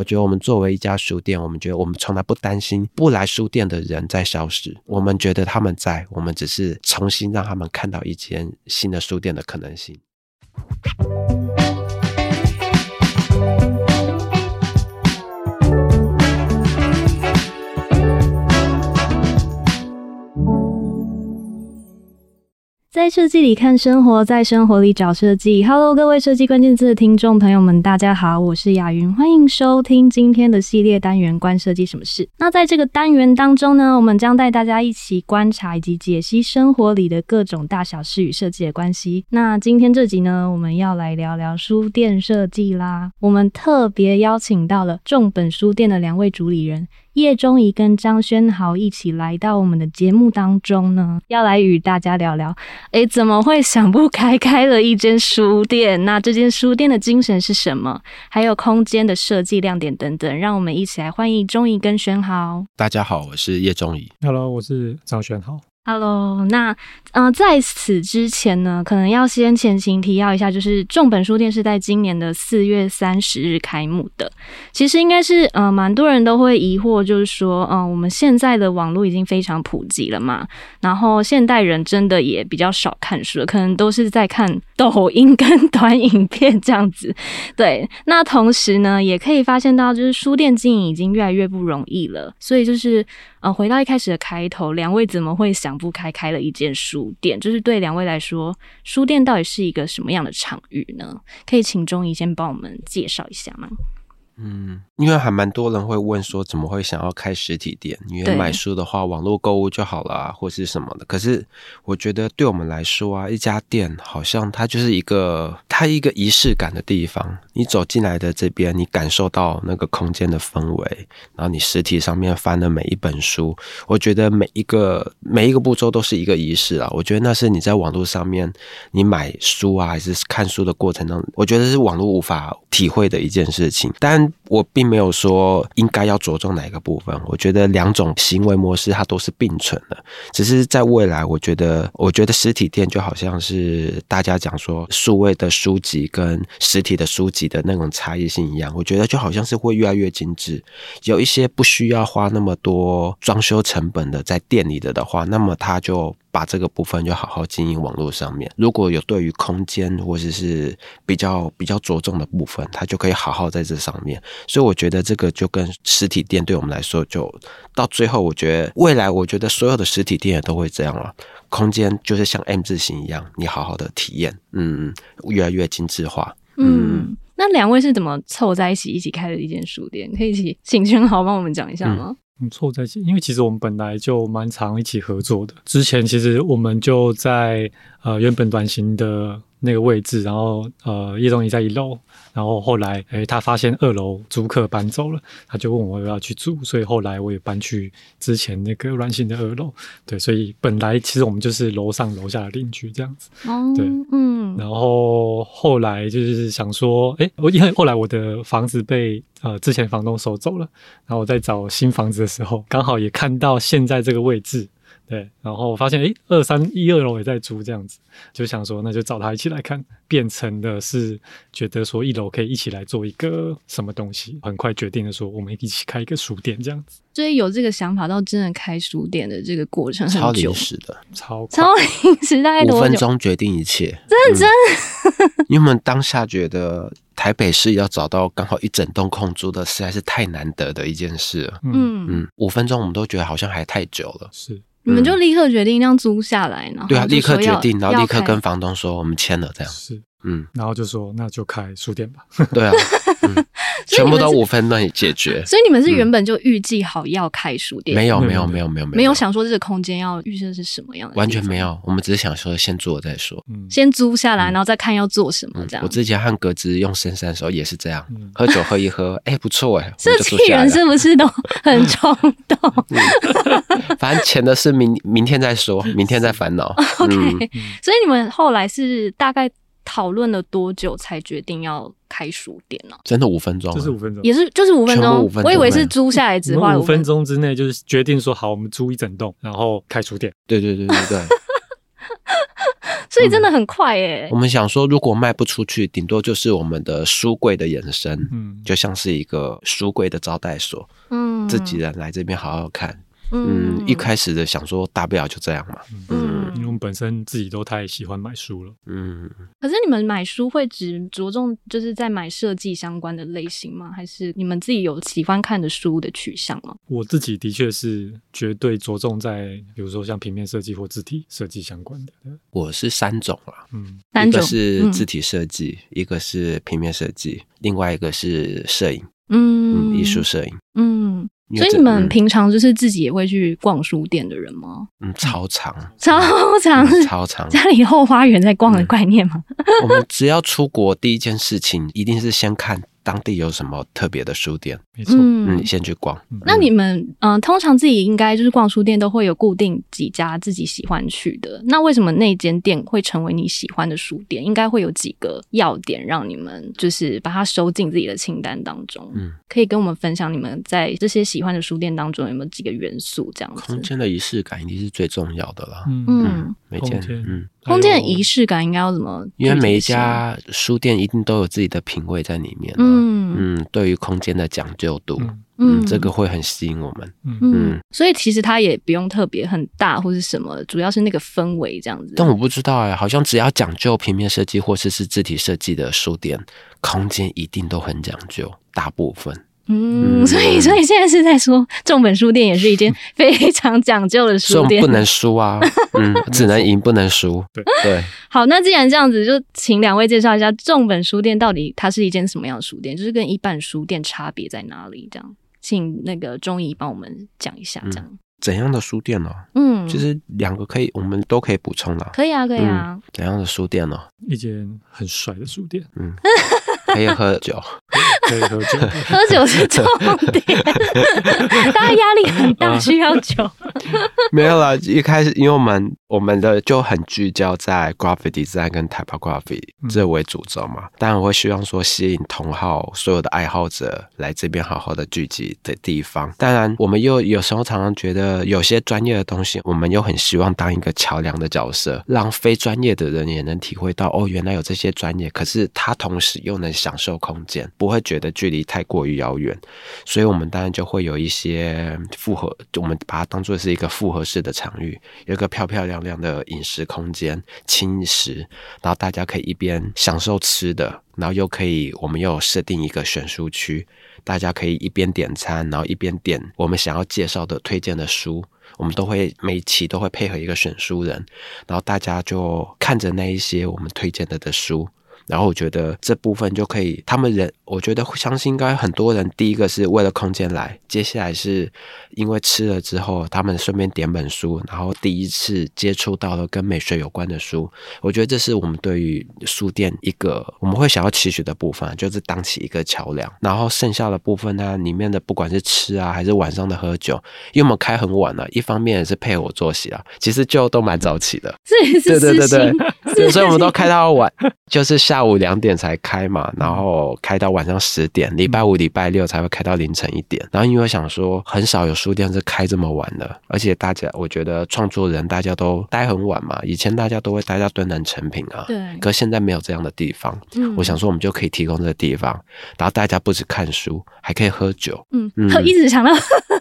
我觉得我们作为一家书店，我们觉得我们从来不担心不来书店的人在消失，我们觉得他们在，我们只是重新让他们看到一间新的书店的可能性。在设计里看生活，在生活里找设计。Hello，各位设计关键字的听众朋友们，大家好，我是雅云，欢迎收听今天的系列单元《关设计什么事》。那在这个单元当中呢，我们将带大家一起观察以及解析生活里的各种大小事与设计的关系。那今天这集呢，我们要来聊聊书店设计啦。我们特别邀请到了众本书店的两位主理人。叶中仪跟张轩豪一起来到我们的节目当中呢，要来与大家聊聊，诶，怎么会想不开开了一间书店？那这间书店的精神是什么？还有空间的设计亮点等等，让我们一起来欢迎中仪跟轩豪。大家好，我是叶中仪。Hello，我是张轩豪。Hello，那呃，在此之前呢，可能要先前情提要一下，就是众本书店是在今年的四月三十日开幕的。其实应该是呃，蛮多人都会疑惑，就是说，嗯、我们现在的网络已经非常普及了嘛，然后现代人真的也比较少看书了，可能都是在看抖音跟 短影片这样子。对，那同时呢，也可以发现到，就是书店经营已经越来越不容易了，所以就是。呃，回到一开始的开头，两位怎么会想不开开了一间书店？就是对两位来说，书店到底是一个什么样的场域呢？可以请中颐先帮我们介绍一下吗？嗯，因为还蛮多人会问说，怎么会想要开实体店？因为买书的话，网络购物就好了啊，或是什么的。可是我觉得对我们来说啊，一家店好像它就是一个它一个仪式感的地方。你走进来的这边，你感受到那个空间的氛围，然后你实体上面翻的每一本书，我觉得每一个每一个步骤都是一个仪式啊。我觉得那是你在网络上面你买书啊，还是看书的过程当中，我觉得是网络无法体会的一件事情。但我并没有说应该要着重哪一个部分，我觉得两种行为模式它都是并存的，只是在未来，我觉得，我觉得实体店就好像是大家讲说数位的书籍跟实体的书籍的那种差异性一样，我觉得就好像是会越来越精致，有一些不需要花那么多装修成本的在店里的的话，那么它就。把这个部分就好好经营网络上面，如果有对于空间或者是比较比较着重的部分，它就可以好好在这上面。所以我觉得这个就跟实体店对我们来说，就到最后，我觉得未来，我觉得所有的实体店也都会这样了。空间就是像 M 字形一样，你好好的体验，嗯，越来越精致化。嗯，那两位是怎么凑在一起一起开的一间书店？可以请请轩豪帮我们讲一下吗？错在一起，因为其实我们本来就蛮常一起合作的。之前其实我们就在呃原本短行的那个位置，然后呃叶中仪在一楼，然后后来诶、欸、他发现二楼租客搬走了，他就问我要不要去住，所以后来我也搬去之前那个软性的二楼。对，所以本来其实我们就是楼上楼下的邻居这样子。哦，对，嗯。然后后来就是想说，诶、欸，我因为后来我的房子被。呃，之前房东收走了，然后我在找新房子的时候，刚好也看到现在这个位置，对，然后我发现，诶，二三一二楼也在租这样子，就想说，那就找他一起来看，变成的是觉得说一楼可以一起来做一个什么东西，很快决定的说，我们一起开一个书店这样子。所以有这个想法到真的开书店的这个过程很久，超临时的，超超临时，大概？五分钟决定一切，真的真的。因为我们当下觉得。台北市要找到刚好一整栋空租的，实在是太难得的一件事了。嗯嗯，五分钟我们都觉得好像还太久了。是，你们就立刻决定这样租下来呢？对啊，立刻决定，然后立刻跟房东说我们签了这样。是。嗯，然后就说那就开书店吧。对啊，嗯、全部都五分钟解决。所以你们是原本就预计好要开书店？没有，没有，没有，没有，没有想说这个空间要预设是什么样的？完全没有，我们只是想说先做再说。嗯，先租下来，然后再看要做什么这样。我之前和格子用深山的时候也是这样，喝酒喝一喝，哎，不错哎。设计人是不是都很冲动？反正钱的事明明天再说，明天再烦恼。OK，所以你们后来是大概。讨论了多久才决定要开书店呢？真的五分钟，就是五分钟，也是就是五分钟。我以为是租下来只花五分钟之内，就是决定说好，我们租一整栋，然后开书店。对对对对对。所以真的很快耶。我们想说，如果卖不出去，顶多就是我们的书柜的延伸，嗯，就像是一个书柜的招待所，嗯，自己人来这边好好看。嗯，一开始的想说大不了就这样嘛。嗯，因为我们本身自己都太喜欢买书了。嗯，可是你们买书会只着重就是在买设计相关的类型吗？还是你们自己有喜欢看的书的取向吗？我自己的确是绝对着重在，比如说像平面设计或字体设计相关的。我是三种啊，嗯，三种，一个是字体设计，嗯，一个是平面设计，另外一个是摄影，嗯，艺术摄影，嗯。所以你们平常就是自己也会去逛书店的人吗？嗯，超长，超长，嗯、超长，家里后花园在逛的概念吗？嗯、我们只要出国，第一件事情一定是先看。当地有什么特别的书店？没错，嗯，你先去逛。那你们，嗯、呃，通常自己应该就是逛书店都会有固定几家自己喜欢去的。那为什么那间店会成为你喜欢的书店？应该会有几个要点让你们就是把它收进自己的清单当中。嗯，可以跟我们分享你们在这些喜欢的书店当中有没有几个元素？这样子，空间的仪式感一定是最重要的了。嗯嗯，每间嗯。空间的仪式感应该要怎么？因为每一家书店一定都有自己的品味在里面。嗯嗯，对于空间的讲究度，嗯，嗯，这个会很吸引我们。嗯嗯，所以其实它也不用特别很大或是什么，主要是那个氛围这样子。但我不知道哎，好像只要讲究平面设计或是是字体设计的书店，空间一定都很讲究，大部分。嗯，所以所以现在是在说，重本书店也是一间非常讲究的书店，不能输啊，嗯，只能赢不能输，对对。好，那既然这样子，就请两位介绍一下重本书店到底它是一间什么样的书店，就是跟一般书店差别在哪里？这样，请那个中医帮我们讲一下，这样。怎样的书店呢？嗯，其实两个可以，我们都可以补充的。可以啊，可以啊。怎样的书店呢？一间很帅的书店，嗯，可以喝酒。可以喝酒，喝酒是重点。大家压力很大，需要酒。没有啦，一开始因为我们我们的就很聚焦在 graphic design 跟 typography 这为主轴嘛，当然我会希望说吸引同好所有的爱好者来这边好好的聚集的地方。当然，我们又有时候常常觉得有些专业的东西，我们又很希望当一个桥梁的角色，让非专业的人也能体会到哦，原来有这些专业，可是他同时又能享受空间，不会觉得。距离太过于遥远，所以我们当然就会有一些复合，我们把它当做是一个复合式的场域，有一个漂漂亮亮的饮食空间，轻食，然后大家可以一边享受吃的，然后又可以，我们又设定一个选书区，大家可以一边点餐，然后一边点我们想要介绍的推荐的书，我们都会每期都会配合一个选书人，然后大家就看着那一些我们推荐的的书。然后我觉得这部分就可以，他们人，我觉得相信应该很多人，第一个是为了空间来，接下来是因为吃了之后，他们顺便点本书，然后第一次接触到了跟美学有关的书。我觉得这是我们对于书店一个我们会想要期许的部分，就是当起一个桥梁。然后剩下的部分呢，里面的不管是吃啊，还是晚上的喝酒，因为我们开很晚了，一方面也是配合我作息啊，其实就都蛮早起的，是是对对对对，所以我们都开到晚，就是下。下午两点才开嘛，然后开到晚上十点，礼拜五、礼拜六才会开到凌晨一点。然后因为我想说，很少有书店是开这么晚的，而且大家我觉得创作人大家都待很晚嘛。以前大家都会待到敦南成品啊，对。可现在没有这样的地方，嗯，我想说我们就可以提供这个地方，然后大家不止看书，还可以喝酒，嗯，嗯，一直想到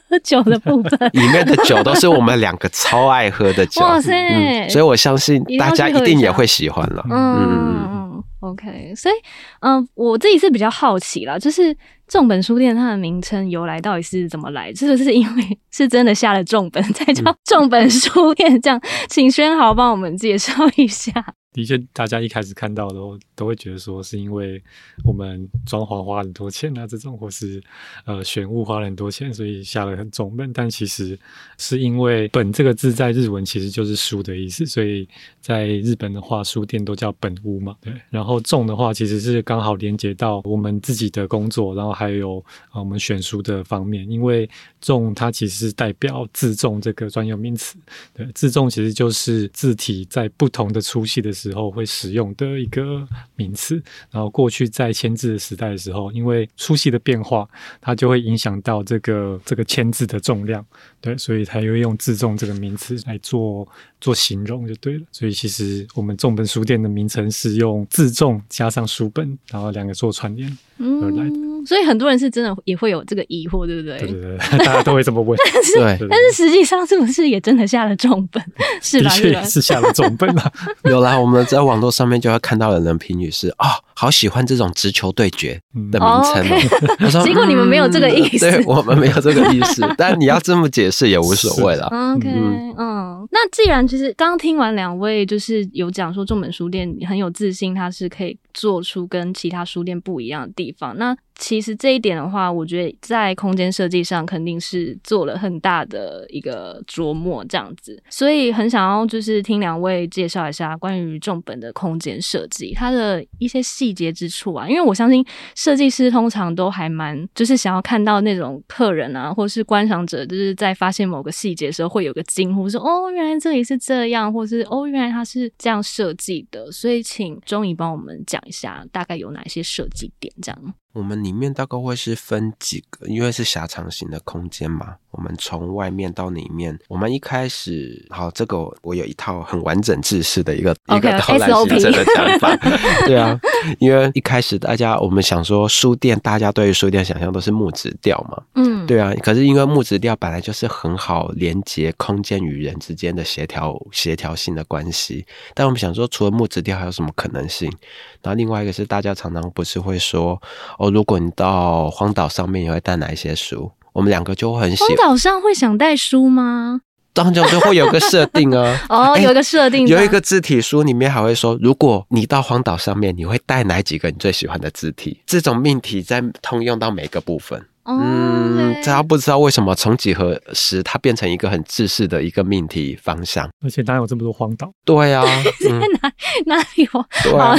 喝酒的部分，里面的酒都是我们两个超爱喝的酒，哇塞，嗯！所以我相信大家一定也会喜欢了，嗯。嗯 OK，所以，嗯、呃，我自己是比较好奇啦，就是重本书店它的名称由来到底是怎么来？是不是因为是真的下了重本才叫重本书店？这样，请轩豪帮我们介绍一下。的确，大家一开始看到的都都会觉得说是因为我们装潢花很多钱啊，这种或是呃选物花了很多钱，所以下了很重本。但其实是因为“本”这个字在日文其实就是书的意思，所以在日本的话，书店都叫本屋嘛。对，然后“重”的话其实是刚好连接到我们自己的工作，然后还有啊我们选书的方面，因为“重”它其实是代表字重这个专有名词。对，字重其实就是字体在不同的粗细的。时候会使用的一个名词。然后过去在签字的时代的时候，因为书系的变化，它就会影响到这个这个签字的重量，对，所以它又用自重这个名词来做做形容就对了。所以其实我们重本书店的名称是用自重加上书本，然后两个做串联而来的。所以很多人是真的也会有这个疑惑，对不对？对对对，大家都会这么问。但是，对但是实际上是不是也真的下了重本？是吧？的确是下了重本了。有啦，我们在网络上面就会看到有人评语是啊。哦好喜欢这种直球对决的名称哦。他说：“结果你们没有这个意思，对我们没有这个意思。但你要这么解释也无所谓了。” OK，嗯，那既然其实刚听完两位就是有讲说重本书店很有自信，它是可以做出跟其他书店不一样的地方。那其实这一点的话，我觉得在空间设计上肯定是做了很大的一个琢磨，这样子。所以很想要就是听两位介绍一下关于重本的空间设计，它的一些细节之处啊。因为我相信设计师通常都还蛮就是想要看到那种客人啊，或是观赏者，就是在发现某个细节的时候会有个惊呼，说哦，原来这里是这样，或是哦，原来它是这样设计的。所以请中颐帮我们讲一下，大概有哪些设计点，这样。我们里面大概会是分几个，因为是狭长型的空间嘛。我们从外面到里面，我们一开始，好，这个我有一套很完整制式的一个 okay, 一个导览行程的讲法。对啊，因为一开始大家我们想说书店，大家对于书店想象都是木质调嘛。嗯，对啊。可是因为木质调本来就是很好连接空间与人之间的协调协调性的关系，但我们想说，除了木质调还有什么可能性？然后另外一个是大家常常不是会说。哦，如果你到荒岛上面，你会带哪一些书？我们两个就会很喜欢。荒岛上会想带书吗？当中就会有个设定啊。哦，有一个设定，有一个字体书里面还会说，如果你到荒岛上面，你会带哪几个你最喜欢的字体？这种命题在通用到每个部分。嗯，大家不知道为什么从几何时它变成一个很制式的一个命题方向，而且哪有这么多荒岛？对啊，嗯、哪哪里有？对啊，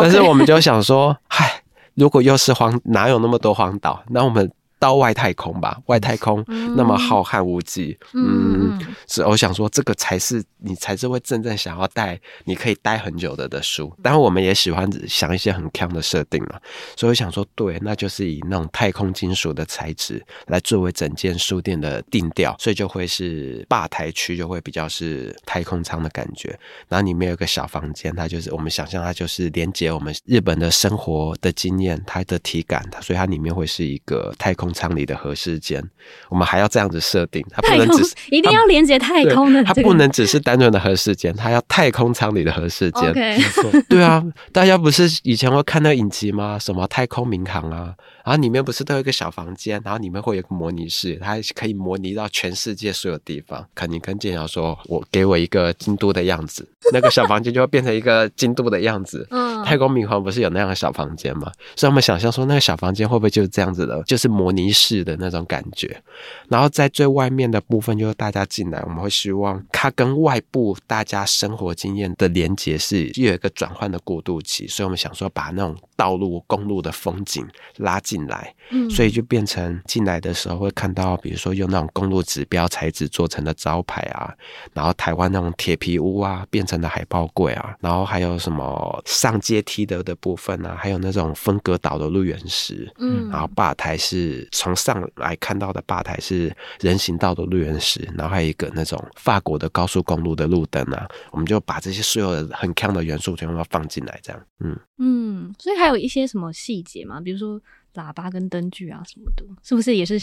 但是我们就想说，嗨。如果又是荒，哪有那么多荒岛？那我们。到外太空吧，外太空那么浩瀚无际，嗯，是我想说，这个才是你才是会真正想要带，你可以待很久的的书。当然，我们也喜欢想一些很强的设定嘛，所以我想说，对，那就是以那种太空金属的材质来作为整间书店的定调，所以就会是吧台区就会比较是太空舱的感觉。然后里面有个小房间，它就是我们想象它就是连接我们日本的生活的经验，它的体感，它所以它里面会是一个太空。舱里的和室间，我们还要这样子设定，它不能只是一定要连接太空的，它不能只是单纯的和室间，它要太空舱里的和室间。Okay. 没错，对啊，大家不是以前会看到影集吗？什么太空民航啊？然后里面不是都有一个小房间，然后里面会有个模拟室，它可以模拟到全世界所有地方。肯定跟建尧说，我给我一个京都的样子，那个小房间就会变成一个京都的样子。嗯，太空民航不是有那样的小房间吗？所以我们想象说，那个小房间会不会就是这样子的，就是模拟室的那种感觉。然后在最外面的部分，就是大家进来，我们会希望它跟外部大家生活经验的连接是有一个转换的过渡期。所以我们想说，把那种道路、公路的风景拉。进来，所以就变成进来的时候会看到，比如说用那种公路指标材质做成的招牌啊，然后台湾那种铁皮屋啊变成的海报柜啊，然后还有什么上阶梯的的部分啊，还有那种分隔岛的路原石，嗯，然后吧台是从上来看到的吧台是人行道的路缘石，然后还有一个那种法国的高速公路的路灯啊，我们就把这些所有的很强的元素全部都放进来，这样，嗯嗯，所以还有一些什么细节吗？比如说。喇叭跟灯具啊什么的，是不是也是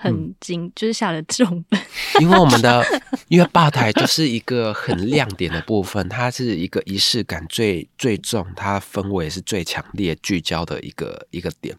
很精？嗯、就是下了重本。因为我们的，因为吧台就是一个很亮点的部分，它是一个仪式感最最重，它氛围是最强烈聚焦的一个一个点。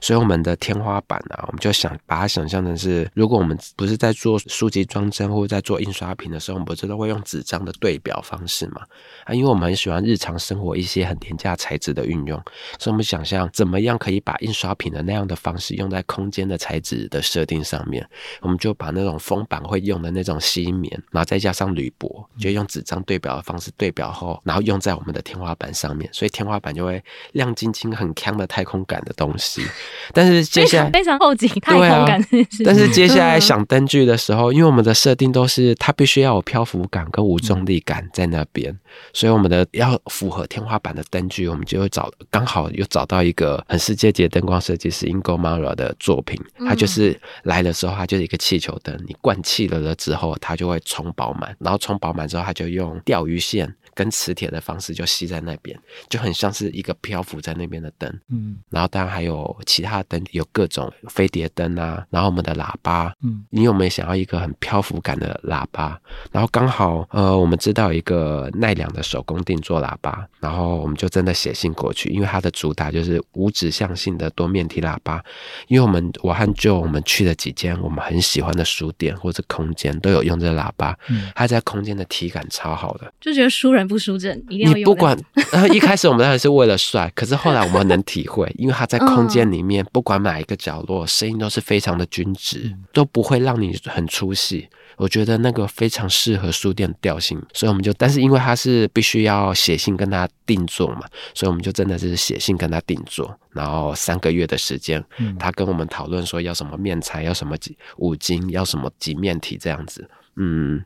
所以我们的天花板啊，我们就想把它想象成是，如果我们不是在做书籍装帧或者在做印刷品的时候，我们不是都会用纸张的对表方式嘛？啊，因为我们很喜欢日常生活一些很廉价材质的运用，所以我们想象怎么样可以把印刷品的那样的方式用在空间的材质的设定上面，我们就把那种封板会用的那种吸棉，然后再加上铝箔，就用纸张对表的方式对表后，然后用在我们的天花板上面，所以天花板就会亮晶晶、很锵的太空感的东西。但是接下来非常后景太空感，但是接下来想灯具的时候，因为我们的设定都是它必须要有漂浮感跟无重力感在那边，所以我们的要符合天花板的灯具，我们就会找刚好又找到一个很世界级的灯光设计师 Ingo Maurer 的作品，它就是来来的时候，它就是一个气球灯，你灌气了了之后，它就会充饱满，然后充饱满之后，它就用钓鱼线。跟磁铁的方式就吸在那边，就很像是一个漂浮在那边的灯。嗯，然后当然还有其他灯，有各种飞碟灯啊，然后我们的喇叭。嗯，你有没有想要一个很漂浮感的喇叭？然后刚好呃，我们知道一个奈良的手工定做喇叭，然后我们就真的写信过去，因为它的主打就是无指向性的多面体喇叭。因为我们我和 Joe 我们去了几间我们很喜欢的书店或者空间，都有用这喇叭。嗯，它在空间的体感超好的，就觉得书人。不输阵，一定要。你不管，然后一开始我们当然是为了帅，可是后来我们能体会，因为他在空间里面，不管哪一个角落，声音都是非常的均值，都不会让你很出戏。我觉得那个非常适合书店的调性，所以我们就，但是因为他是必须要写信跟他定做嘛，所以我们就真的是写信跟他定做，然后三个月的时间，他跟我们讨论说要什么面材，要什么几五金，要什么几面体这样子。嗯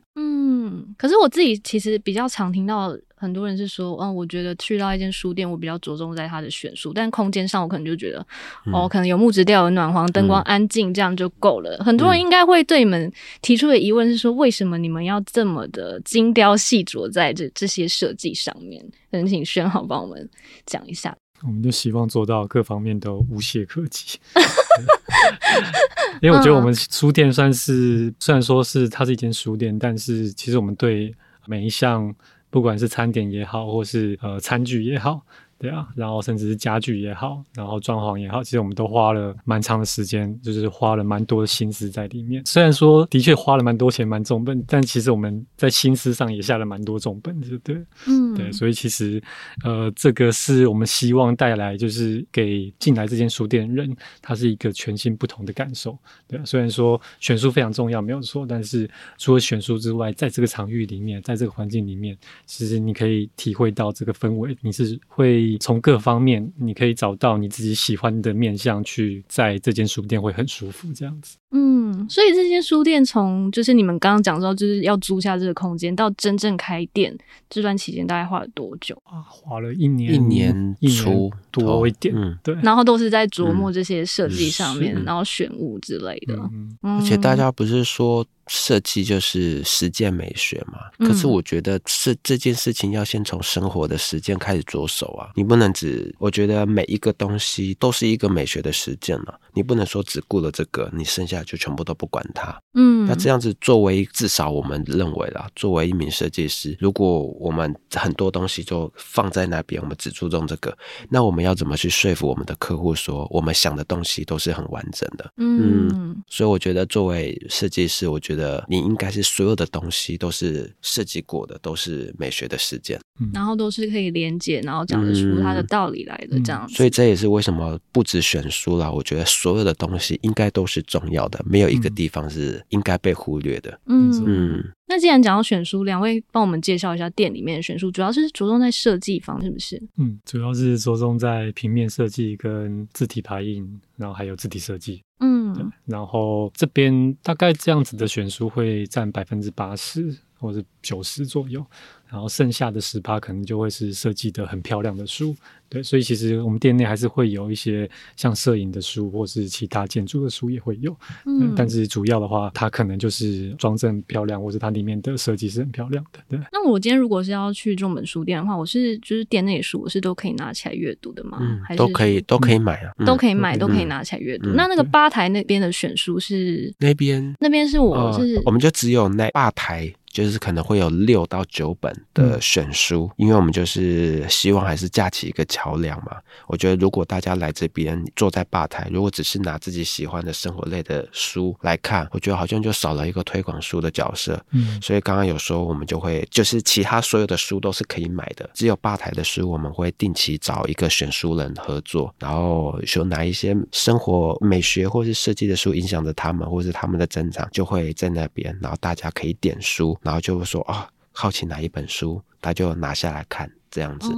嗯，可是我自己其实比较常听到很多人是说，嗯，我觉得去到一间书店，我比较着重在它的选书，但空间上我可能就觉得，嗯、哦，可能有木质调、有暖黄、灯光安静，这样就够了。嗯、很多人应该会对你们提出的疑问是说，为什么你们要这么的精雕细琢在这这些设计上面？能请轩好帮我们讲一下。我们就希望做到各方面都无懈可击，因为我觉得我们书店算是虽然说是它是一间书店，但是其实我们对每一项，不管是餐点也好，或是呃餐具也好。对啊，然后甚至是家具也好，然后装潢也好，其实我们都花了蛮长的时间，就是花了蛮多的心思在里面。虽然说的确花了蛮多钱，蛮重本，但其实我们在心思上也下了蛮多重本，对不对？嗯，对，所以其实呃，这个是我们希望带来，就是给进来这间书店的人，他是一个全新不同的感受。对啊，虽然说选书非常重要，没有错，但是除了选书之外，在这个场域里面，在这个环境里面，其实你可以体会到这个氛围，你是会。从各方面，你可以找到你自己喜欢的面相，去在这间书店会很舒服，这样子。嗯，所以这间书店从就是你们刚刚讲到，就是要租下这个空间，到真正开店这段期间，大概花了多久啊？花了一年，一年出多一点，嗯，对。然后都是在琢磨这些设计上面，嗯、然后选物之类的。嗯，而且大家不是说。设计就是实践美学嘛，可是我觉得是这件事情要先从生活的实践开始着手啊，你不能只，我觉得每一个东西都是一个美学的实践了，你不能说只顾了这个，你剩下就全部都不管它。嗯，那这样子作为至少我们认为啦，作为一名设计师，如果我们很多东西就放在那边，我们只注重这个，那我们要怎么去说服我们的客户说我们想的东西都是很完整的？嗯，所以我觉得作为设计师，我觉得。你应该是所有的东西都是设计过的，都是美学的实践，然后都是可以连接，然后讲得出它的道理来的这样子。嗯嗯。所以这也是为什么不止选书啦，我觉得所有的东西应该都是重要的，没有一个地方是应该被忽略的。嗯嗯。嗯，那既然讲到选书，两位帮我们介绍一下店里面的选书，主要是着重在设计方，是不是？嗯，主要是着重在平面设计跟字体排印，然后还有字体设计。嗯，然后这边大概这样子的选书会占百分之八十或者九十左右，然后剩下的十趴可能就会是设计的很漂亮的书。对，所以其实我们店内还是会有一些像摄影的书，或是其他建筑的书也会有。嗯，但是主要的话，它可能就是装帧很漂亮，或者它里面的设计是很漂亮的。对。那我今天如果是要去重本书店的话，我是就是店内书，我是都可以拿起来阅读的吗？嗯，还是都可以，都可以买啊，都可以买，都可以拿起来阅读。那那个吧台那边的选书是那边，那边是我是，我们就只有那吧台就是可能会有六到九本的选书，嗯、因为我们就是希望还是架起一个桥梁嘛。我觉得如果大家来这边坐在吧台，如果只是拿自己喜欢的生活类的书来看，我觉得好像就少了一个推广书的角色。嗯，所以刚刚有说我们就会就是其他所有的书都是可以买的，只有吧台的书我们会定期找一个选书人合作，然后说哪一些生活美学或是设计的书影响着他们，或是他们的增长，就会在那边，然后大家可以点书。然后就会说啊、好奇哪一本书，他就拿下来看。这样子，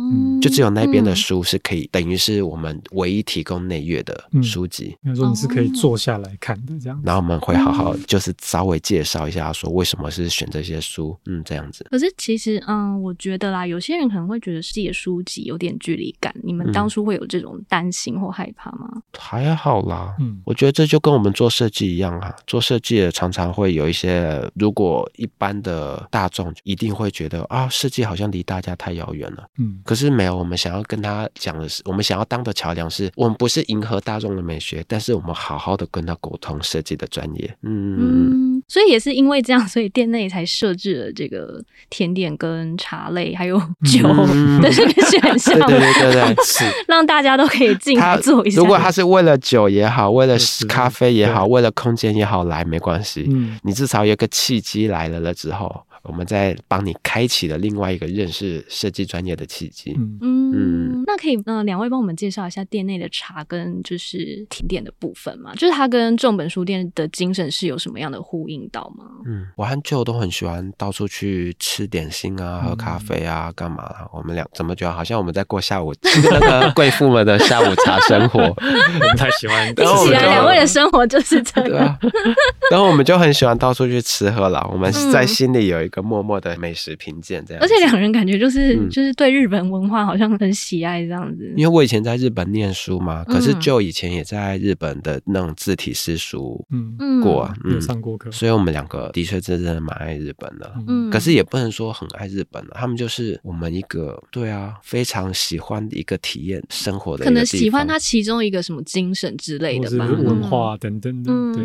就只有那边的书是可以，嗯、等于是我们唯一提供内阅的书籍。比如说你是可以坐下来看的这样。然后我们会好好就是稍微介绍一下，说为什么是选这些书，嗯，这样子。可是其实，嗯，我觉得啦，有些人可能会觉得自己的书籍有点距离感。你们当初会有这种担心或害怕吗？嗯、还好啦，嗯，我觉得这就跟我们做设计一样啊，做设计的常常会有一些，如果一般的大众一定会觉得啊，设计好像离大家太遥远了，嗯，可是。没有，我们想要跟他讲的是，我们想要当的桥梁是，我们不是迎合大众的美学，但是我们好好的跟他沟通设计的专业。嗯，嗯，所以也是因为这样，所以店内才设置了这个甜点跟茶类还有酒的这个选项。对对对对，是让大家都可以进来坐一下。如果他是为了酒也好，为了咖啡也好，为了空间也好来，没关系。嗯，你至少有个契机来了了之后。我们在帮你开启了另外一个认识设计专业的契机。嗯嗯，那可以呃，两位帮我们介绍一下店内的茶跟就是甜点的部分吗？就是它跟重本书店的精神是有什么样的呼应到吗？嗯，我和 Joe 都很喜欢到处去吃点心啊，喝咖啡啊，干嘛？我们俩怎么觉得好像我们在过下午那个贵妇们的下午茶生活？我 们太喜欢，一起来两位的生活就是这样。然后我们就很喜欢到处去吃喝了。我们在心里有一个。默默的美食评鉴这样，而且两人感觉就是、嗯、就是对日本文化好像很喜爱这样子。因为我以前在日本念书嘛，可是就以前也在日本的那种字体诗书嗯过啊，嗯，上过课，所以我们两个的确真的蛮爱日本的。嗯，可是也不能说很爱日本了，他们就是我们一个对啊非常喜欢的一个体验生活的，可能喜欢他其中一个什么精神之类的吧，文化等等的。对，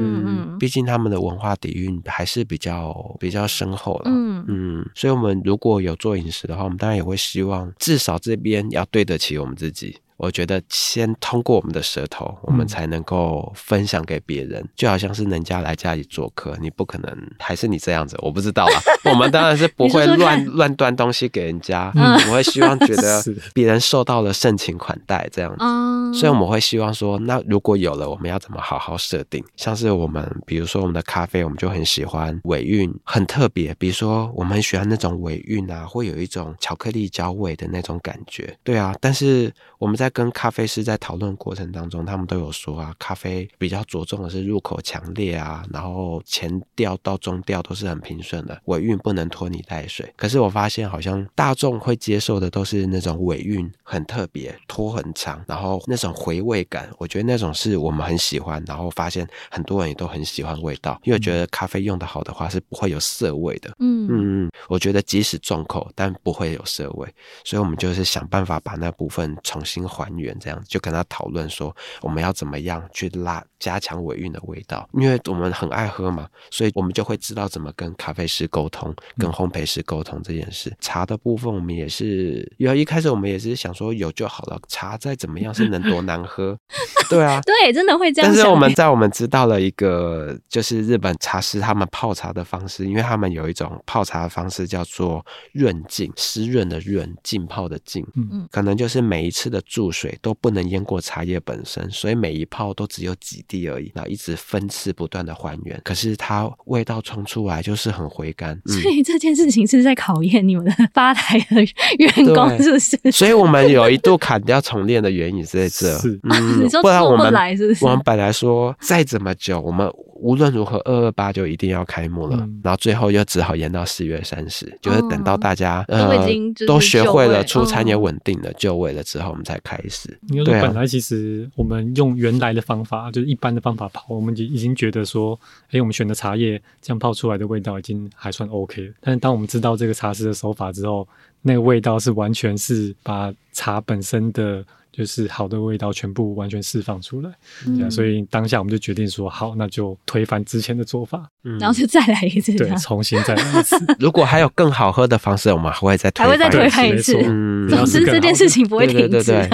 毕竟他们的文化底蕴还是比较比较深厚的。嗯嗯，所以我们如果有做饮食的话，我们当然也会希望至少这边要对得起我们自己。我觉得先通过我们的舌头，我们才能够分享给别人，就好像是人家来家里做客，你不可能还是你这样子，我不知道啊。我们当然是不会乱乱端东西给人家，我会希望觉得 别人受到了盛情款待这样子。所以我们会希望说，那如果有了，我们要怎么好好设定？像是我们，比如说我们的咖啡，我们就很喜欢尾韵很特别，比如说我们很喜欢那种尾韵啊，会有一种巧克力焦味的那种感觉。对啊，但是我们在在跟咖啡师在讨论过程当中，他们都有说啊，咖啡比较着重的是入口强烈啊，然后前调到中调都是很平顺的，尾韵不能拖泥带水。可是我发现好像大众会接受的都是那种尾韵很特别，拖很长，然后那种回味感，我觉得那种是我们很喜欢。然后发现很多人也都很喜欢味道，因为我觉得咖啡用的好的话是不会有涩味的。嗯嗯，我觉得即使重口，但不会有涩味。所以我们就是想办法把那部分重新。还原这样子，就跟他讨论说，我们要怎么样去拉加强尾韵的味道，因为我们很爱喝嘛，所以我们就会知道怎么跟咖啡师沟通，跟烘焙师沟通这件事。茶的部分，我们也是，因为一开始我们也是想说有就好了，茶再怎么样是能多难喝？对啊，对，真的会这样。但是我们在我们知道了一个，就是日本茶师他们泡茶的方式，因为他们有一种泡茶的方式叫做润浸，湿润的润，浸泡的浸，嗯，可能就是每一次的注。水都不能淹过茶叶本身，所以每一泡都只有几滴而已，然后一直分次不断的还原。可是它味道冲出来就是很回甘，所以这件事情是在考验你们的吧台的 员工，是不是？所以我们有一度砍掉重练的原因是在这，是嗯，你说不来是不是？我们本来说再怎么久，我们。无论如何，二二八就一定要开幕了，嗯、然后最后又只好延到四月三十，嗯，就是等到大家呃都学会了，出餐也稳定了，就位了之后，我们才开始。因为本来其实我们用原来的方法，就是一般的方法泡，我们就已经觉得说，哎，我们选的茶叶这样泡出来的味道已经还算 OK 了。但是当我们知道这个茶师的手法之后，那个味道是完全是把茶本身的。就是好的味道全部完全释放出来。嗯对啊，所以当下我们就决定说，好，那就推翻之前的做法，嗯然后就再来一次，对，重新再来一次。如果还有更好喝的方式，我们还会再推还会再推翻翻一次嗯，总之这件事情不会停止对对。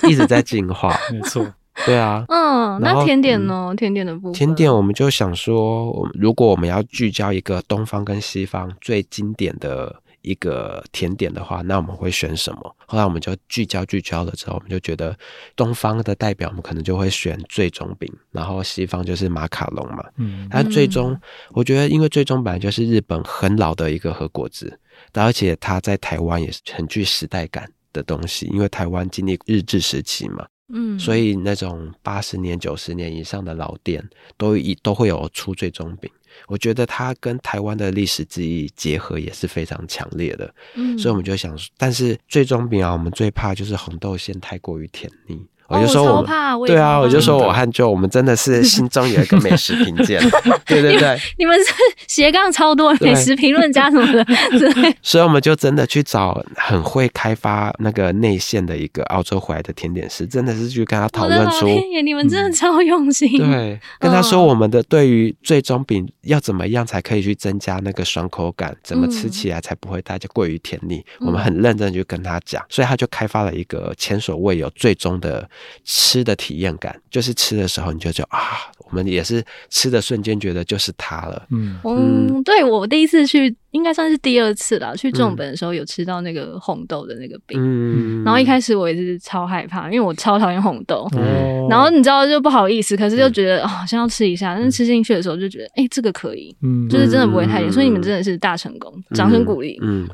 对，一直在进化。没错，对啊，嗯，那甜点呢？甜点的部分，甜点我们就想说，如果我们要聚焦一个东方跟西方最经典的一个甜点的话，那我们会选什么？后来我们就聚焦聚焦了之后，我们就觉得东方的代表，我们可能就会选最终饼，然后西方就是马卡龙嘛。嗯，但最终，我觉得因为最终本来就是日本很老的一个和果子，而且它在台湾也是很具时代感的东西，因为台湾经历日治时期嘛。嗯，所以那种八十年、九十年以上的老店，都一都会有出最终饼。我觉得它跟台湾的历史记忆结合也是非常强烈的。嗯，所以我们就想，但是最终饼啊，我们最怕就是红豆馅太过于甜腻。哦我就说我超怕对啊，我就说我和就我们真的是 心中有一个美食评鉴，对对对，你们是斜杠超多美食评论家什么的，对，所以我们就真的去找很会开发那个内馅的一个澳洲回来的甜点师，真的是去跟他讨论出。天爷，你们真的超用心，对，跟他说我们的对于最终饼要怎么样才可以去增加那个爽口感，怎么吃起来才不会大家过于甜腻，嗯我们很认真去跟他讲，所以他就开发了一个前所未有最终的吃的体验感，就是吃的时候你就觉得啊，我们也是吃的瞬间觉得就是它了。嗯，嗯，对我第一次去，应该算是第二次了。去重本的时候有吃到那个红豆的那个饼，嗯，然后一开始我也是超害怕，因为我超讨厌红豆。哦然后你知道就不好意思，可是就觉得、哦、好像要吃一下，但是吃进去的时候就觉得，哎、这个可以，嗯，就是真的不会太甜，嗯所以你们真的是大成功，掌声鼓励。嗯，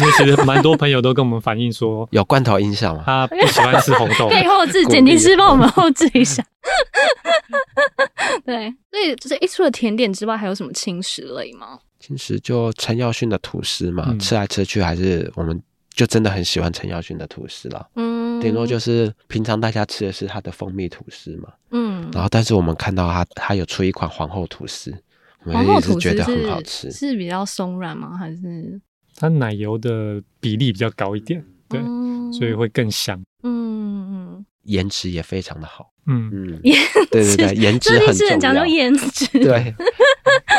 因为其实蛮多朋友都跟我们反映说，有罐头印象吗？他不喜欢吃红豆可，以后置，剪辑师帮我们后置一下。对，所以就是一除了甜点之外，还有什么轻食类吗？其实就陈耀迅的吐司嘛，嗯吃来吃去还是我们就真的很喜欢陈耀迅的吐司了。嗯，顶多就是平常大家吃的是它的蜂蜜吐司嘛，嗯，然后但是我们看到他他有出一款皇后吐司，我皇们后吐司也是觉得很好吃。是比较松软吗？还是它奶油的比例比较高一点，对，嗯所以会更香。嗯嗯，颜值也非常的好，嗯，嗯，颜对对对，颜值很重师很讲究要。颜值。对，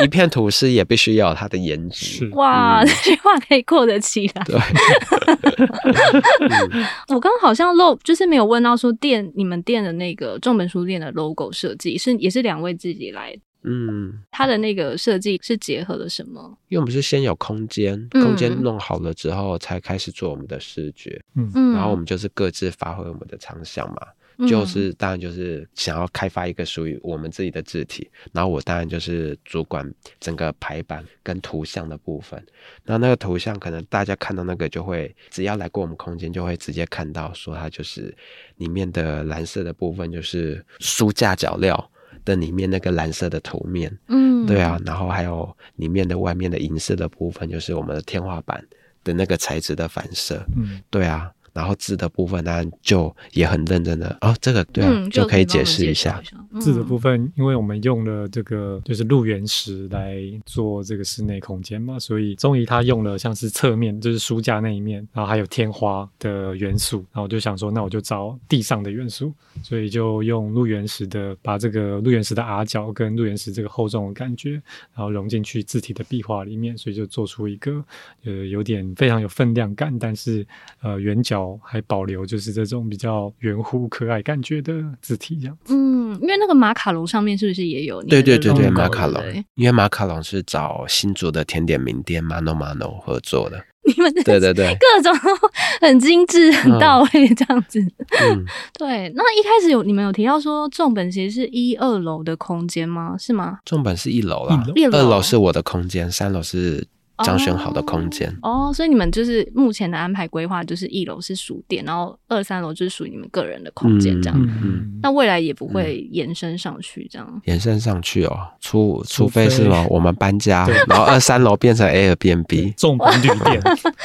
一片吐司也必须要有它的颜值。哇，嗯这句话可以过得起来。对，嗯我刚刚好像漏，就是没有问到说店你们店的那个重本书店的 logo 设计是也是两位自己来的，嗯，它的那个设计是结合了什么？因为我们是先有空间，嗯空间弄好了之后，才开始做我们的视觉，嗯，然后我们就是各自发挥我们的长项嘛。嗯就是当然就是想要开发一个属于我们自己的字体，然后我当然就是主管整个排版跟图像的部分。那那个图像可能大家看到那个就会，只要来过我们空间就会直接看到，说它就是里面的蓝色的部分就是书架角料的里面那个蓝色的图面，嗯，对啊，然后还有里面的外面的银色的部分就是我们的天花板的那个材质的反射，嗯，对啊。然后字的部分当然就也很认真的哦，这个对啊，嗯，就可以解释一下。嗯字的部分，因为我们用了这个就是鹿原石来做这个室内空间嘛，所以终于它用了像是侧面，就是书架那一面，然后还有天花的元素，然后我就想说，那我就找地上的元素，所以就用鹿原石的，把这个鹿原石的 R 角跟鹿原石这个厚重的感觉，然后融进去字体的壁画里面，所以就做出一个呃有点非常有分量感，但是呃圆角还保留就是这种比较圆弧可爱感觉的字体这样。嗯，因为那个马卡龙上面是不是也有对对对对，马卡龙因为马卡龙是找新竹的甜点名店 Mano Mano 合作的。你们对对对，各种 很精致、很到位这样子。嗯，对，那一开始有你们有提到说重本其实是一二楼的空间吗？是吗？重本是一楼啦一楼，二楼是我的空间，三楼是张选好的空间。哦，所以你们就是目前的安排规划，就是一楼是书店，然后二三楼就是属于你们个人的空间这样。嗯嗯，那未来也不会延伸上去这样。延伸上去哦，除除非除非是嘛，我们搬家，然后二三楼变成 Airbnb，重本旅店，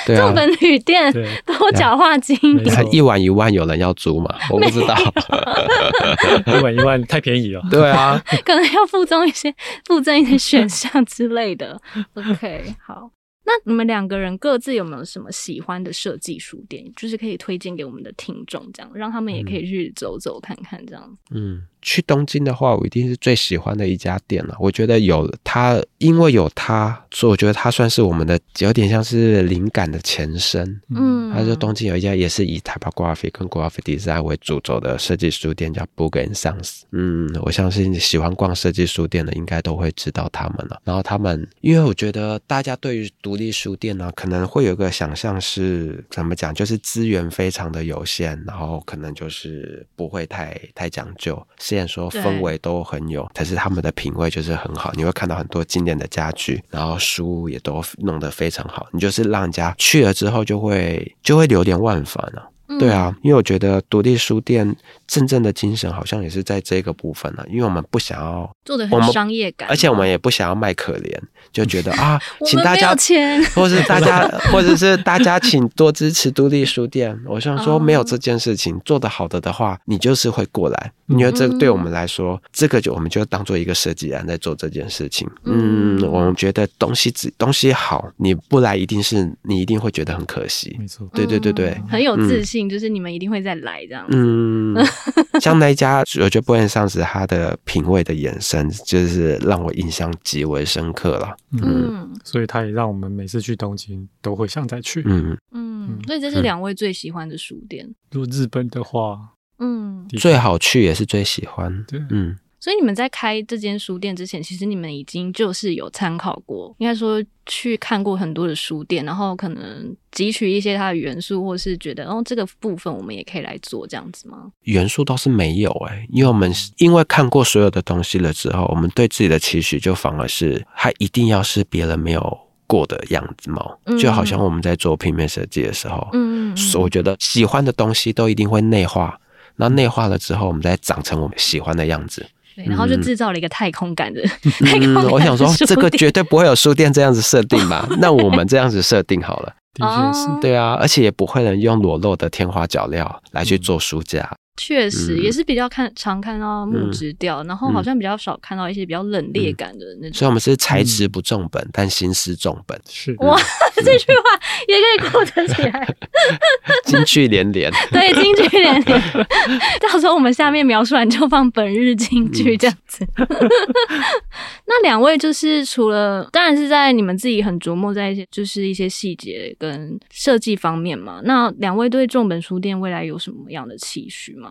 对啊重，本旅店对，多角化经没营，错一晚一万有人要租吗？我不知道。一晚一万太便宜了。对啊，可能要附赠一些附赠一些选项之类的。OK，好。那你们两个人各自有没有什么喜欢的设计书店，就是可以推荐给我们的听众，这样让他们也可以去走走看看，这样。嗯，去东京的话，我一定是最喜欢的一家店了。我觉得有它，因为有它，所以我觉得它算是我们的有点像是灵感的前身。嗯，他说东京有一家也是以 typography 跟 graphic design 为主轴的设计书店，叫 Book and Sons。嗯，我相信喜欢逛设计书店的应该都会知道他们了。然后他们，因为我觉得大家对于独立书店呢，可能会有个想象是怎么讲，就是资源非常的有限，然后可能就是不会太太讲究。虽然说氛围都很有，但是他们的品味就是很好。你会看到很多经典的家具，然后书也都弄得非常好。你就是让人家去了之后就会就会流连忘返了。对啊，因为我觉得独立书店真正的精神好像也是在这个部分呢。因为我们不想要做的很商业感，而且我们也不想要卖可怜，就觉得 啊，请大家钱，或是大家，或者是大家请多支持独立书店。我想说，没有这件事情做得好的的话，你就是会过来。因为这对我们来说，这个就我们就当做一个设计人在做这件事情。嗯，我们觉得东西只东西好，你不来一定是你一定会觉得很可惜。没错，对对对对，很有自信。就是你们一定会再来这样子。嗯，像那一家，我觉得 Book and Sons 他的品味的延伸，就是让我印象极为深刻了。嗯，嗯，所以他也让我们每次去东京都会想再去。嗯嗯，所以这是两位最喜欢的书店。如果日本的话，嗯，最好去也是最喜欢。对，嗯。所以你们在开这间书店之前，其实你们已经就是有参考过，应该说去看过很多的书店，然后可能汲取一些它的元素，或是觉得哦，这个部分我们也可以来做这样子吗？元素倒是没有哎、欸，因为我们因为看过所有的东西了之后，我们对自己的期许就反而是它一定要是别人没有过的样子嘛，就好像我们在做平面设计的时候，嗯，我觉得喜欢的东西都一定会内化，那内化了之后，我们再长成我们喜欢的样子。对，然后就制造了一个太空感的。嗯、太空感的我想说，这个绝对不会有书店这样子设定吧？那我们这样子设定好了，的确是。对啊，而且也不会能用裸露的天花脚料来去做书架。确实，也是比较看常看到木质调，然后好像比较少看到一些比较冷冽感的那种。所以，我们是材质不重本，但心思重本。是哇，这句话也可以构成起来，金句连连。对，金句连连。到时候我们下面描述完就放本日金句这样子。那两位就是除了，当然是在你们自己很琢磨在一些，就是一些细节跟设计方面嘛。那两位对重本书店未来有什么样的期许吗？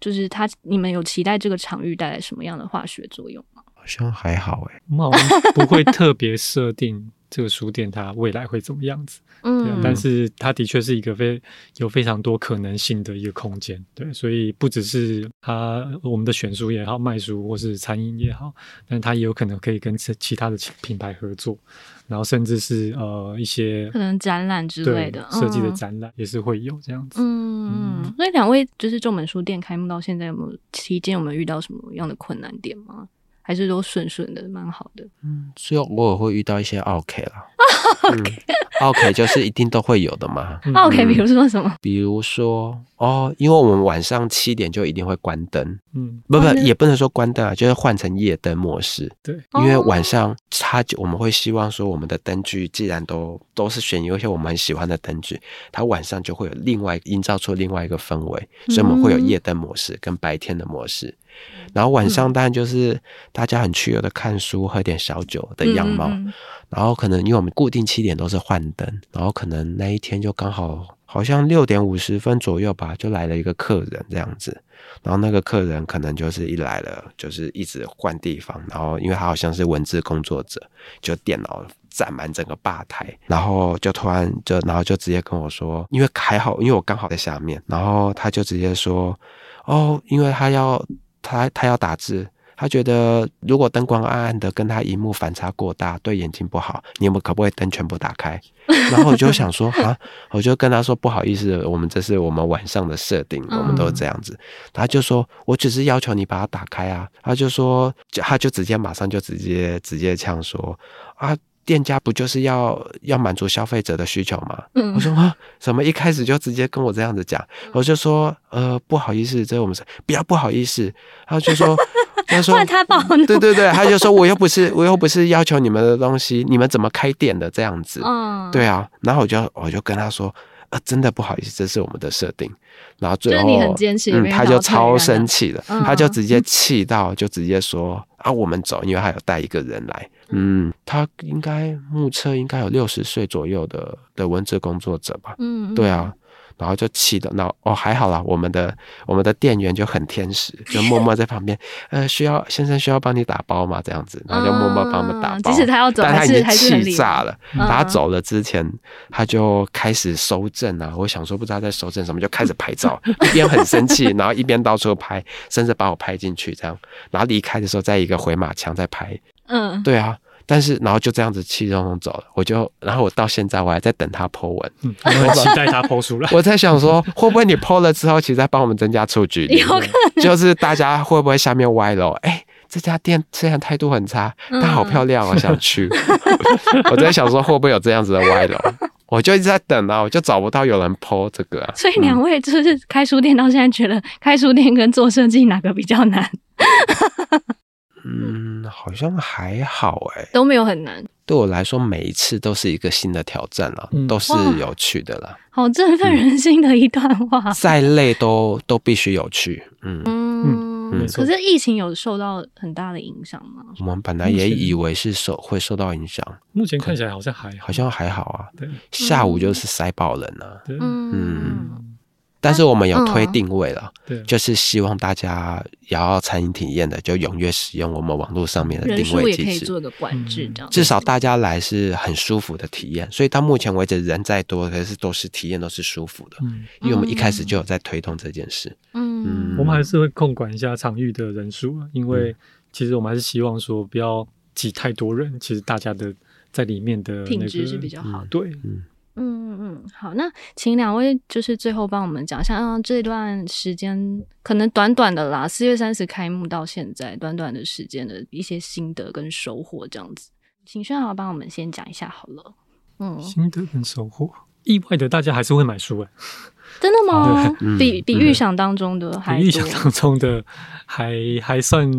就是他，你们有期待这个场域带来什么样的化学作用吗？好像还好哎，我们 不会特别设定这个书店它未来会怎么样子。嗯，但是它的确是一个非有非常多可能性的一个空间。对，所以不只是它我们的选书也好，卖书或是餐饮也好，但它也有可能可以跟其他的品牌合作。然后甚至是呃一些可能展览之类的设计的展览也是会有这样子。嗯，嗯，所以两位就是重本书店开幕到现在有没有期间有没有遇到什么样的困难点吗？还是都顺顺的，蛮好的。嗯，所以偶尔会遇到一些 OK 啦。OK，OK 就是一定都会有的嘛。OK，比如说什么？比如说哦，因为我们晚上七点就一定会关灯。嗯，不不，也不能说关灯啊，就是换成夜灯模式。对，因为晚上它就我们会希望说，我们的灯具既然都都是选有一些我们很喜欢的灯具，它晚上就会有另外营造出另外一个氛围，所以我们会有夜灯模式跟白天的模式。然后晚上当然就是大家很自由的看书、喝点小酒的样貌。然后可能因为我们固定七点都是换灯，然后可能那一天就刚好好像六点五十分左右吧，就来了一个客人这样子。然后那个客人可能就是一来了就是一直换地方，然后因为他好像是文字工作者，就电脑占满整个吧台，然后就突然就然后就直接跟我说，因为还好，因为我刚好在下面，然后他就直接说，哦，因为他要。他他要打字，他觉得如果灯光暗暗的，跟他荧幕反差过大，对眼睛不好。你们可不可以灯全部打开？然后我就想说 啊，我就跟他说不好意思，我们这是我们晚上的设定，我们都是这样子。他就说我只是要求你把它打开啊。他就说，他就直接马上就直接直接呛说啊。店家不就是要要满足消费者的需求吗？嗯我说啊，什么一开始就直接跟我这样子讲，我就说呃不好意思，这我们是不要不好意思，然后就说 他说他暴怒，对对对，他就说我又不是我又不是要求你们的东西，你们怎么开店的这样子？嗯，对啊，然后我就我就跟他说。啊，真的不好意思，这是我们的设定。然后最后，你很坚持，嗯，他就超生气了，嗯、他就直接气到，就直接说啊，我们走，因为他有带一个人来。嗯，他应该目测应该有六十岁左右的的文字工作者吧？嗯，对啊。然后就气的，那哦还好啦，我们的我们的店员就很天使，就默默在旁边，呃，需要先生需要帮你打包吗？这样子，然后就默默帮我们打包。即使他要走，但他已经气炸了。他走了之前，他就开始收证啊。我想说不知道在收证什么，就开始拍照，一边很生气，然后一边到处拍，甚至把我拍进去这样。然后离开的时候，在一个回马枪在拍。嗯，对啊。但是，然后就这样子气冲冲走了。我就，然后我到现在我还在等他 po 文，嗯，我很期待他 po 出来。我在想说，会不会你 po 了之后，其实在帮我们增加出局率？有可能。就是大家会不会下面歪楼？哎，这家店虽然态度很差，但好漂亮，我想去。我在想说，会不会有这样子的歪楼？我就一直在等啊，我就找不到有人 po 这个啊。所以两位就是开书店到现在，觉得开书店跟做设计哪个比较难？嗯，好像还好哎、欸，都没有很难。对我来说，每一次都是一个新的挑战了，嗯、都是有趣的啦。好振奋人心的一段话，嗯、再累都都必须有趣。嗯嗯，嗯，可是疫情有受到很大的影响吗？我们本来也以为是受会受到影响，目前看起来好像还好好像还好啊。对，下午就是塞爆人了。对，嗯。嗯但是我们有推定位了，嗯、就是希望大家也要餐饮体验的，就踊跃使用我们网络上面的定位机制，也可以做个管制，这样、嗯、至少大家来是很舒服的体验。所以到目前为止，人再多，可是都是体验都是舒服的。嗯，因为我们一开始就有在推动这件事。嗯，嗯我们还是会控管一下场域的人数，因为其实我们还是希望说不要挤太多人。其实大家的在里面的、那个、品质是比较好的。嗯、对，嗯。嗯嗯嗯，好，那请两位就是最后帮我们讲，像这段时间可能短短的啦，四月三十开幕到现在，短短的时间的一些心得跟收获这样子，请轩豪帮我们先讲一下好了。嗯，心得跟收获，意外的大家还是会买书哎，真的吗？嗯、比比预想当中的还比预想当中的还还算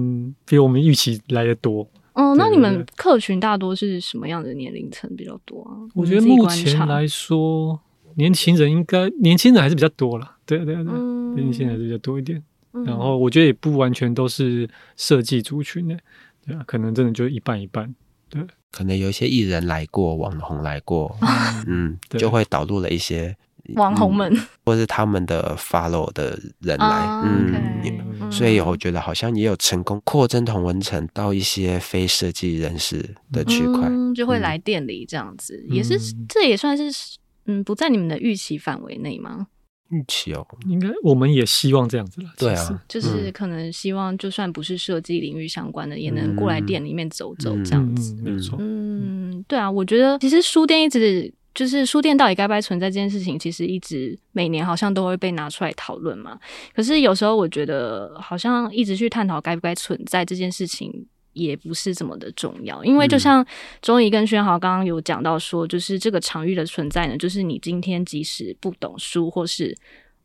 比我们预期来的多。哦，那你们客群大多是什么样的年龄层比较多啊？我觉得目前来说，年轻人应该年轻人还是比较多了。对对对，嗯、年轻人还是比较多一点。嗯、然后我觉得也不完全都是设计族群的，对啊，可能真的就一半一半。对，可能有一些艺人来过，网红来过，嗯，对就会导入了一些。网红们，嗯、或是他们的 follow 的人来，oh, okay. 嗯，所以我觉得好像也有成功扩增同文层到一些非设计人士的区块，嗯，就会来店里这样子，嗯、也是这也算是嗯不在你们的预期范围内吗？预期哦，应该我们也希望这样子了，对啊，就是可能希望就算不是设计领域相关的，嗯、也能过来店里面走走这样子，没错，嗯，对啊，我觉得其实书店一直。就是书店到底该不该存在这件事情，其实一直每年好像都会被拿出来讨论嘛。可是有时候我觉得，好像一直去探讨该不该存在这件事情，也不是这么的重要。因为就像钟怡跟轩豪刚刚有讲到说，就是这个场域的存在呢，就是你今天即使不懂书，或是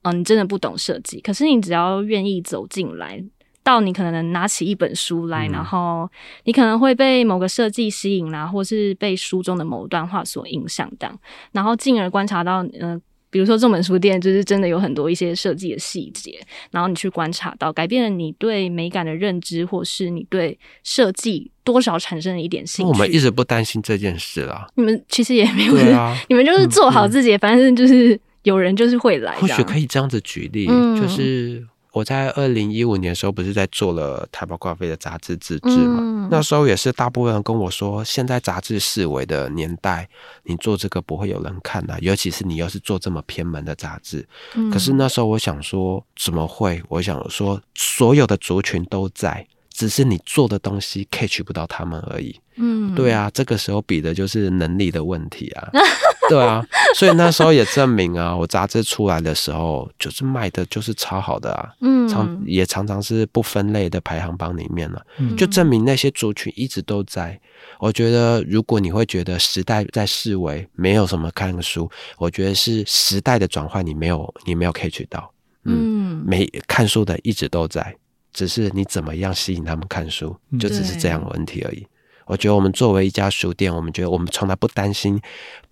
嗯、呃，你真的不懂设计，可是你只要愿意走进来。到你可能拿起一本书来，嗯、然后你可能会被某个设计吸引啦，或是被书中的某段话所影响到，然后进而观察到，嗯、呃，比如说这本书店就是真的有很多一些设计的细节，然后你去观察到，改变了你对美感的认知，或是你对设计多少产生了一点兴趣。我们一直不担心这件事啦，你们其实也没有，啊、你们就是做好自己，嗯、反正就是有人就是会来。或许可以这样子举例，嗯、就是。我在二零一五年的时候，不是在做了台胞咖啡的杂志自制嘛？嗯、那时候也是大部分人跟我说，现在杂志视为的年代，你做这个不会有人看的、啊，尤其是你又是做这么偏门的杂志。嗯、可是那时候我想说，怎么会？我想说，所有的族群都在。只是你做的东西 catch 不到他们而已。嗯，对啊，这个时候比的就是能力的问题啊。对啊，所以那时候也证明啊，我杂志出来的时候，就是卖的就是超好的啊。嗯，常也常常是不分类的排行榜里面了，嗯，就证明那些族群一直都在。我觉得，如果你会觉得时代在视为，没有什么看书，我觉得是时代的转换，你没有你没有 catch 到。嗯，没看书的一直都在，只是你怎么样吸引他们看书，就只是这样的问题而已。我觉得我们作为一家书店，我们觉得我们从来不担心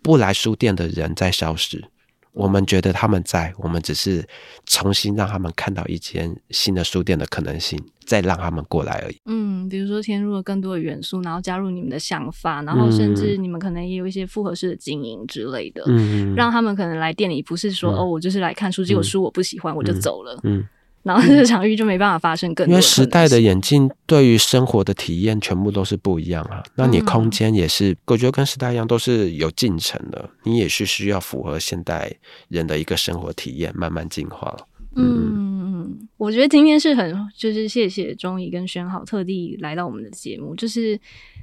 不来书店的人在消失。我们觉得他们在，我们只是重新让他们看到一间新的书店的可能性，再让他们过来而已。嗯，比如说添入了更多的元素，然后加入你们的想法，然后甚至你们可能也有一些复合式的经营之类的，嗯，让他们可能来店里不是说、嗯、哦，我就是来看书，结果书我不喜欢、嗯、我就走了，嗯。然后这个场域就没办法发生更多，因为时代的演进对于生活的体验全部都是不一样啊。那你空间也是，我觉得跟时代一样，都是有进程的。你也是需要符合现代人的一个生活体验，慢慢进化。嗯嗯，我觉得今天是很就是谢谢中医跟轩豪特地来到我们的节目，就是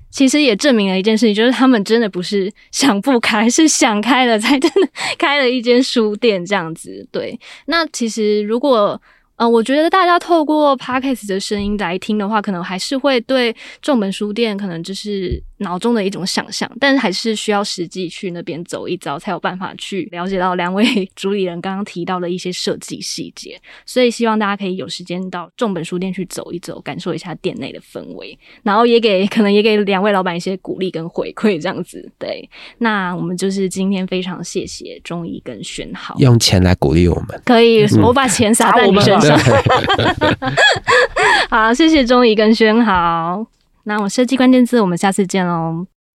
其实也证明了一件事情，就是他们真的不是 想不开，是想开了才真的 开了一间书店这样子。对，那其实如果。嗯，我觉得大家透过 Podcast 的声音来听的话，可能还是会对重本书店可能就是脑中的一种想象，但是还是需要实际去那边走一遭，才有办法去了解到两位主理人刚刚提到的一些设计细节。所以希望大家可以有时间到重本书店去走一走，感受一下店内的氛围，然后也给可能也给两位老板一些鼓励跟回馈，这样子。对，那我们就是今天非常谢谢中医跟轩豪，用钱来鼓励我们，可以，我把钱撒在你身上。好，谢谢中医跟轩豪。那我设计关键字，我们下次见喽。